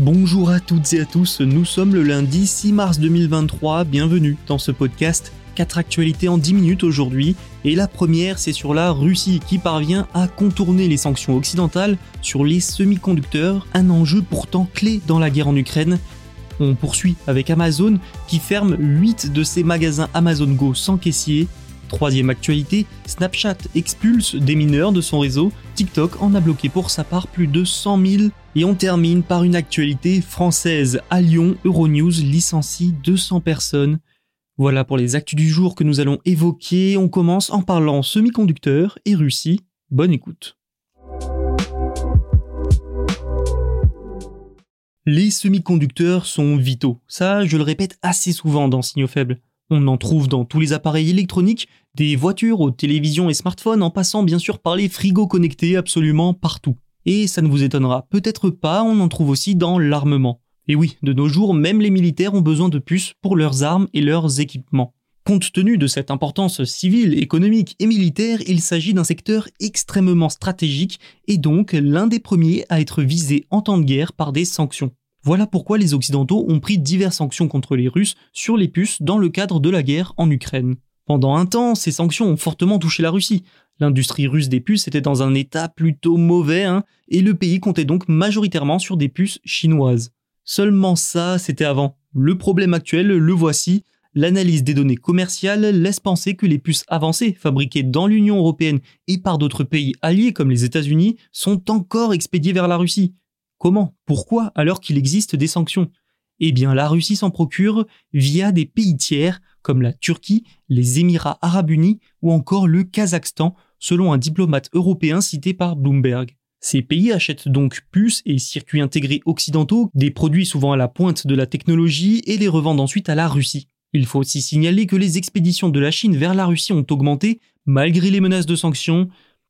Bonjour à toutes et à tous, nous sommes le lundi 6 mars 2023, bienvenue dans ce podcast. 4 actualités en 10 minutes aujourd'hui, et la première c'est sur la Russie qui parvient à contourner les sanctions occidentales sur les semi-conducteurs, un enjeu pourtant clé dans la guerre en Ukraine. On poursuit avec Amazon qui ferme 8 de ses magasins Amazon Go sans caissier. Troisième actualité, Snapchat expulse des mineurs de son réseau, TikTok en a bloqué pour sa part plus de 100 000. Et on termine par une actualité française. À Lyon, Euronews licencie 200 personnes. Voilà pour les actus du jour que nous allons évoquer. On commence en parlant semi-conducteurs et Russie. Bonne écoute. Les semi-conducteurs sont vitaux. Ça, je le répète assez souvent dans Signaux Faibles. On en trouve dans tous les appareils électroniques, des voitures aux télévisions et smartphones, en passant bien sûr par les frigos connectés absolument partout. Et ça ne vous étonnera peut-être pas, on en trouve aussi dans l'armement. Et oui, de nos jours, même les militaires ont besoin de puces pour leurs armes et leurs équipements. Compte tenu de cette importance civile, économique et militaire, il s'agit d'un secteur extrêmement stratégique et donc l'un des premiers à être visé en temps de guerre par des sanctions. Voilà pourquoi les Occidentaux ont pris diverses sanctions contre les Russes sur les puces dans le cadre de la guerre en Ukraine. Pendant un temps, ces sanctions ont fortement touché la Russie. L'industrie russe des puces était dans un état plutôt mauvais, hein, et le pays comptait donc majoritairement sur des puces chinoises. Seulement ça, c'était avant. Le problème actuel, le voici. L'analyse des données commerciales laisse penser que les puces avancées, fabriquées dans l'Union européenne et par d'autres pays alliés comme les États-Unis, sont encore expédiées vers la Russie. Comment? Pourquoi alors qu'il existe des sanctions? Eh bien, la Russie s'en procure via des pays tiers comme la Turquie, les Émirats arabes unis ou encore le Kazakhstan, selon un diplomate européen cité par Bloomberg. Ces pays achètent donc puces et circuits intégrés occidentaux, des produits souvent à la pointe de la technologie, et les revendent ensuite à la Russie. Il faut aussi signaler que les expéditions de la Chine vers la Russie ont augmenté malgré les menaces de sanctions.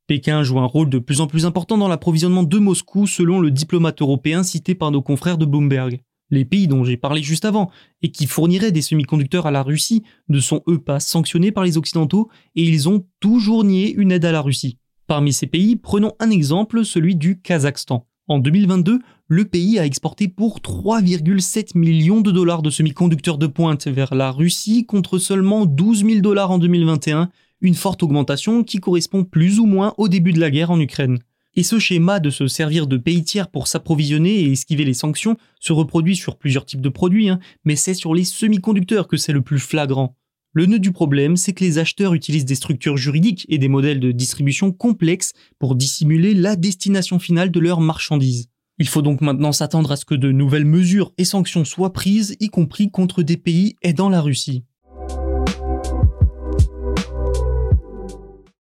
Pékin joue un rôle de plus en plus important dans l'approvisionnement de Moscou selon le diplomate européen cité par nos confrères de Bloomberg. Les pays dont j'ai parlé juste avant et qui fourniraient des semi-conducteurs à la Russie ne sont eux pas sanctionnés par les Occidentaux et ils ont toujours nié une aide à la Russie. Parmi ces pays, prenons un exemple, celui du Kazakhstan. En 2022, le pays a exporté pour 3,7 millions de dollars de semi-conducteurs de pointe vers la Russie contre seulement 12 000 dollars en 2021, une forte augmentation qui correspond plus ou moins au début de la guerre en Ukraine. Et ce schéma de se servir de pays tiers pour s'approvisionner et esquiver les sanctions se reproduit sur plusieurs types de produits, hein, mais c'est sur les semi-conducteurs que c'est le plus flagrant. Le nœud du problème, c'est que les acheteurs utilisent des structures juridiques et des modèles de distribution complexes pour dissimuler la destination finale de leurs marchandises. Il faut donc maintenant s'attendre à ce que de nouvelles mesures et sanctions soient prises, y compris contre des pays aidant la Russie.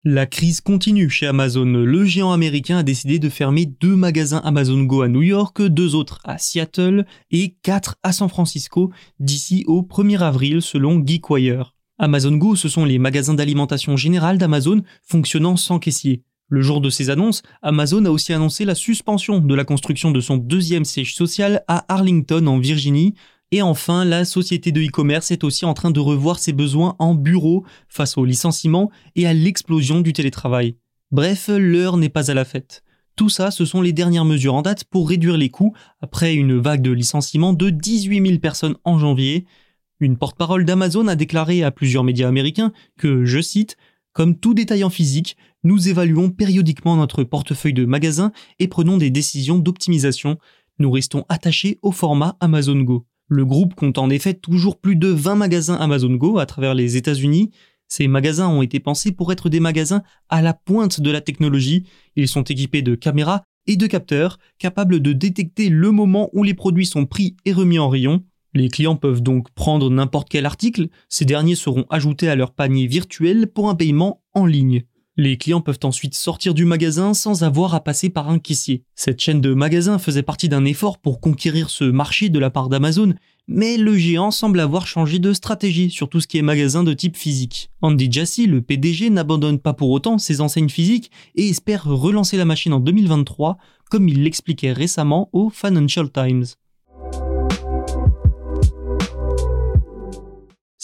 La crise continue chez Amazon. Le géant américain a décidé de fermer deux magasins Amazon Go à New York, deux autres à Seattle et quatre à San Francisco d'ici au 1er avril selon GeekWire. Amazon Go, ce sont les magasins d'alimentation générale d'Amazon fonctionnant sans caissier. Le jour de ces annonces, Amazon a aussi annoncé la suspension de la construction de son deuxième siège social à Arlington en Virginie, et enfin, la société de e-commerce est aussi en train de revoir ses besoins en bureau face au licenciement et à l'explosion du télétravail. Bref, l'heure n'est pas à la fête. Tout ça, ce sont les dernières mesures en date pour réduire les coûts après une vague de licenciements de 18 000 personnes en janvier. Une porte-parole d'Amazon a déclaré à plusieurs médias américains que, je cite, Comme tout détaillant physique, nous évaluons périodiquement notre portefeuille de magasins et prenons des décisions d'optimisation. Nous restons attachés au format Amazon Go. Le groupe compte en effet toujours plus de 20 magasins Amazon Go à travers les États-Unis. Ces magasins ont été pensés pour être des magasins à la pointe de la technologie. Ils sont équipés de caméras et de capteurs capables de détecter le moment où les produits sont pris et remis en rayon. Les clients peuvent donc prendre n'importe quel article, ces derniers seront ajoutés à leur panier virtuel pour un paiement en ligne. Les clients peuvent ensuite sortir du magasin sans avoir à passer par un caissier. Cette chaîne de magasins faisait partie d'un effort pour conquérir ce marché de la part d'Amazon, mais le géant semble avoir changé de stratégie sur tout ce qui est magasin de type physique. Andy Jassy, le PDG, n'abandonne pas pour autant ses enseignes physiques et espère relancer la machine en 2023, comme il l'expliquait récemment au Financial Times.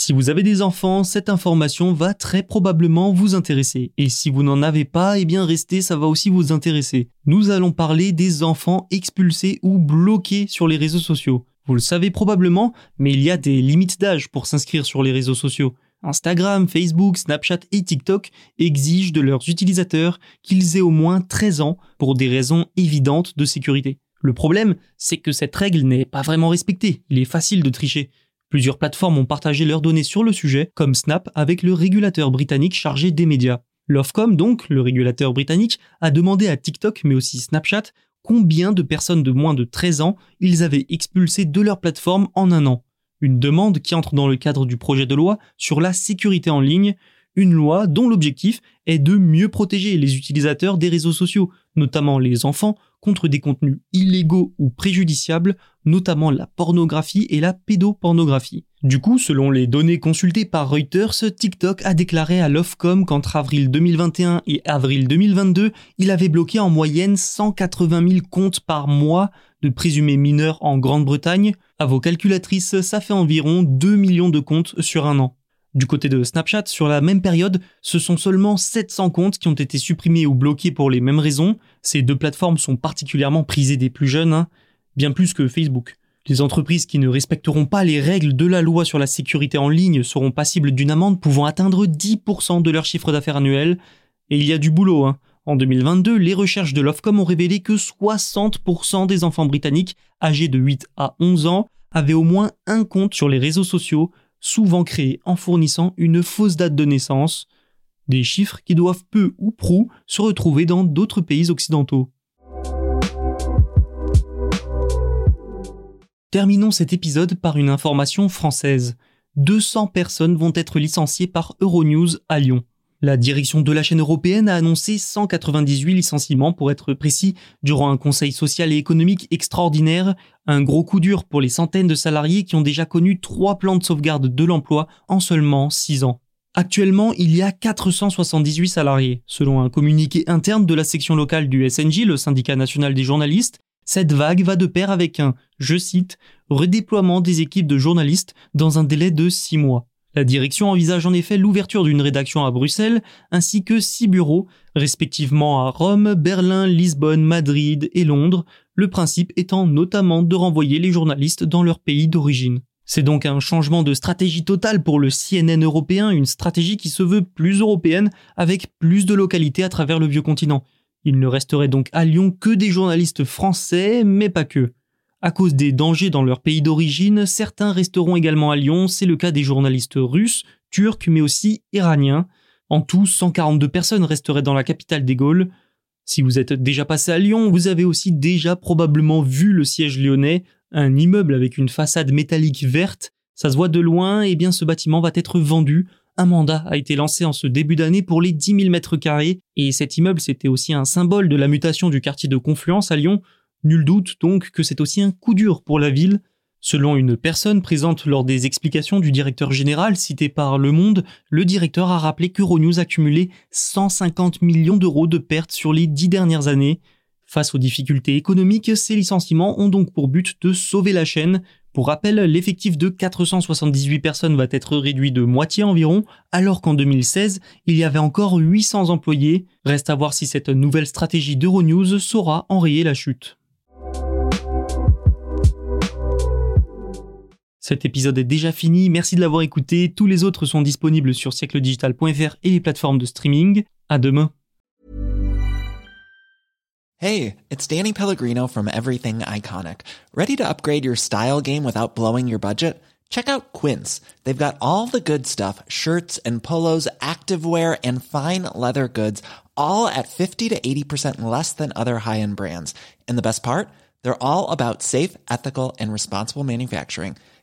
Si vous avez des enfants, cette information va très probablement vous intéresser. Et si vous n'en avez pas, eh bien restez, ça va aussi vous intéresser. Nous allons parler des enfants expulsés ou bloqués sur les réseaux sociaux. Vous le savez probablement, mais il y a des limites d'âge pour s'inscrire sur les réseaux sociaux. Instagram, Facebook, Snapchat et TikTok exigent de leurs utilisateurs qu'ils aient au moins 13 ans pour des raisons évidentes de sécurité. Le problème, c'est que cette règle n'est pas vraiment respectée, il est facile de tricher. Plusieurs plateformes ont partagé leurs données sur le sujet, comme Snap avec le régulateur britannique chargé des médias. L'Ofcom, donc, le régulateur britannique, a demandé à TikTok mais aussi Snapchat combien de personnes de moins de 13 ans ils avaient expulsé de leur plateforme en un an. Une demande qui entre dans le cadre du projet de loi sur la sécurité en ligne, une loi dont l'objectif est de mieux protéger les utilisateurs des réseaux sociaux, notamment les enfants, contre des contenus illégaux ou préjudiciables, notamment la pornographie et la pédopornographie. Du coup, selon les données consultées par Reuters, TikTok a déclaré à l'Ofcom qu'entre avril 2021 et avril 2022, il avait bloqué en moyenne 180 000 comptes par mois de présumés mineurs en Grande-Bretagne. À vos calculatrices, ça fait environ 2 millions de comptes sur un an. Du côté de Snapchat, sur la même période, ce sont seulement 700 comptes qui ont été supprimés ou bloqués pour les mêmes raisons. Ces deux plateformes sont particulièrement prisées des plus jeunes, hein, bien plus que Facebook. Les entreprises qui ne respecteront pas les règles de la loi sur la sécurité en ligne seront passibles d'une amende pouvant atteindre 10% de leur chiffre d'affaires annuel. Et il y a du boulot. Hein. En 2022, les recherches de l'Ofcom ont révélé que 60% des enfants britanniques âgés de 8 à 11 ans avaient au moins un compte sur les réseaux sociaux, souvent créés en fournissant une fausse date de naissance, des chiffres qui doivent peu ou prou se retrouver dans d'autres pays occidentaux. Terminons cet épisode par une information française. 200 personnes vont être licenciées par Euronews à Lyon. La direction de la chaîne européenne a annoncé 198 licenciements pour être précis durant un conseil social et économique extraordinaire, un gros coup dur pour les centaines de salariés qui ont déjà connu trois plans de sauvegarde de l'emploi en seulement 6 ans. Actuellement, il y a 478 salariés. Selon un communiqué interne de la section locale du SNJ, le syndicat national des journalistes, cette vague va de pair avec un, je cite, redéploiement des équipes de journalistes dans un délai de 6 mois. La direction envisage en effet l'ouverture d'une rédaction à Bruxelles ainsi que six bureaux, respectivement à Rome, Berlin, Lisbonne, Madrid et Londres, le principe étant notamment de renvoyer les journalistes dans leur pays d'origine. C'est donc un changement de stratégie totale pour le CNN européen, une stratégie qui se veut plus européenne avec plus de localités à travers le vieux continent. Il ne resterait donc à Lyon que des journalistes français, mais pas que. À cause des dangers dans leur pays d'origine, certains resteront également à Lyon, c'est le cas des journalistes russes, turcs, mais aussi iraniens. En tout, 142 personnes resteraient dans la capitale des Gaules. Si vous êtes déjà passé à Lyon, vous avez aussi déjà probablement vu le siège lyonnais, un immeuble avec une façade métallique verte. Ça se voit de loin, et bien ce bâtiment va être vendu. Un mandat a été lancé en ce début d'année pour les 10 000 mètres carrés, et cet immeuble c'était aussi un symbole de la mutation du quartier de Confluence à Lyon, Nul doute donc que c'est aussi un coup dur pour la ville. Selon une personne présente lors des explications du directeur général cité par Le Monde, le directeur a rappelé qu'Euronews a cumulé 150 millions d'euros de pertes sur les dix dernières années. Face aux difficultés économiques, ces licenciements ont donc pour but de sauver la chaîne. Pour rappel, l'effectif de 478 personnes va être réduit de moitié environ, alors qu'en 2016, il y avait encore 800 employés. Reste à voir si cette nouvelle stratégie d'Euronews saura enrayer la chute. Cet épisode est déjà fini, merci de l'avoir écouté. Tous les autres sont disponibles sur siècledigital.fr et les plateformes de streaming. À demain. Hey, it's Danny Pellegrino from Everything Iconic. Ready to upgrade your style game without blowing your budget? Check out Quince. They've got all the good stuff, shirts and polos, activewear and fine leather goods, all at 50 to 80% less than other high-end brands. And the best part? They're all about safe, ethical and responsible manufacturing.